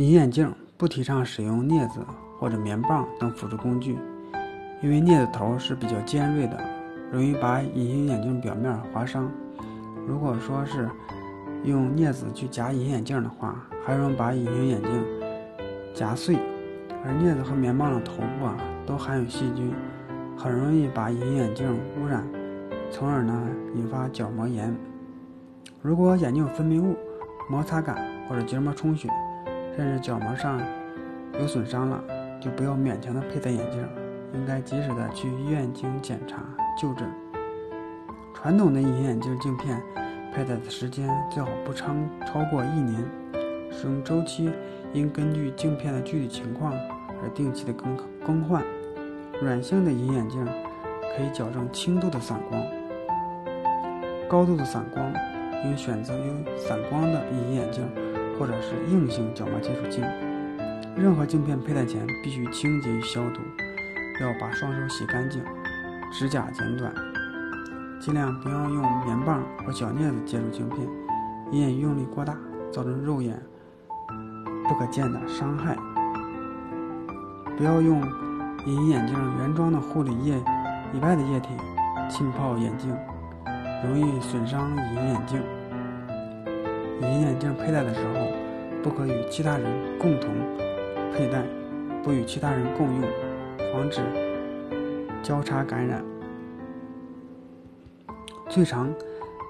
隐形眼镜不提倡使用镊子或者棉棒等辅助工具，因为镊子头是比较尖锐的，容易把隐形眼镜表面划伤。如果说是用镊子去夹隐形眼镜的话，还容易把隐形眼镜夹碎。而镊子和棉棒的头部啊，都含有细菌，很容易把隐形眼镜污染，从而呢引发角膜炎。如果眼镜有分泌物、摩擦感或者结膜充血，甚至角膜上有损伤了，就不要勉强的佩戴眼镜，应该及时的去医院进行检查就诊。传统的隐形眼镜镜片佩戴的时间最好不超超过一年，使用周期应根据镜片的具体情况而定期的更更换。软性的隐形眼镜可以矫正轻度的散光，高度的散光应选择有散光的隐形眼镜。或者是硬性角膜接触镜，任何镜片佩戴前必须清洁与消毒，要把双手洗干净，指甲剪短，尽量不要用棉棒或小镊子接触镜片，以免用力过大造成肉眼不可见的伤害。不要用隐形眼镜原装的护理液以外的液体浸泡眼镜，容易损伤隐形眼镜。隐形眼镜佩戴的时候，不可与其他人共同佩戴，不与其他人共用，防止交叉感染。最长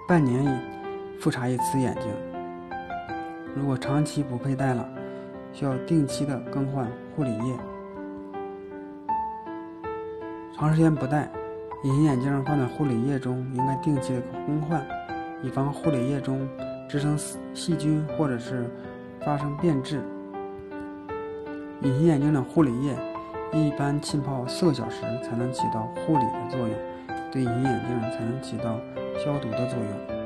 半年复查一次眼睛。如果长期不佩戴了，需要定期的更换护理液。长时间不戴，隐形眼镜放在护理液中，应该定期的更换，以防护理液中。滋生细菌或者是发生变质。隐形眼镜的护理液一般浸泡四个小时才能起到护理的作用，对隐形眼镜才能起到消毒的作用。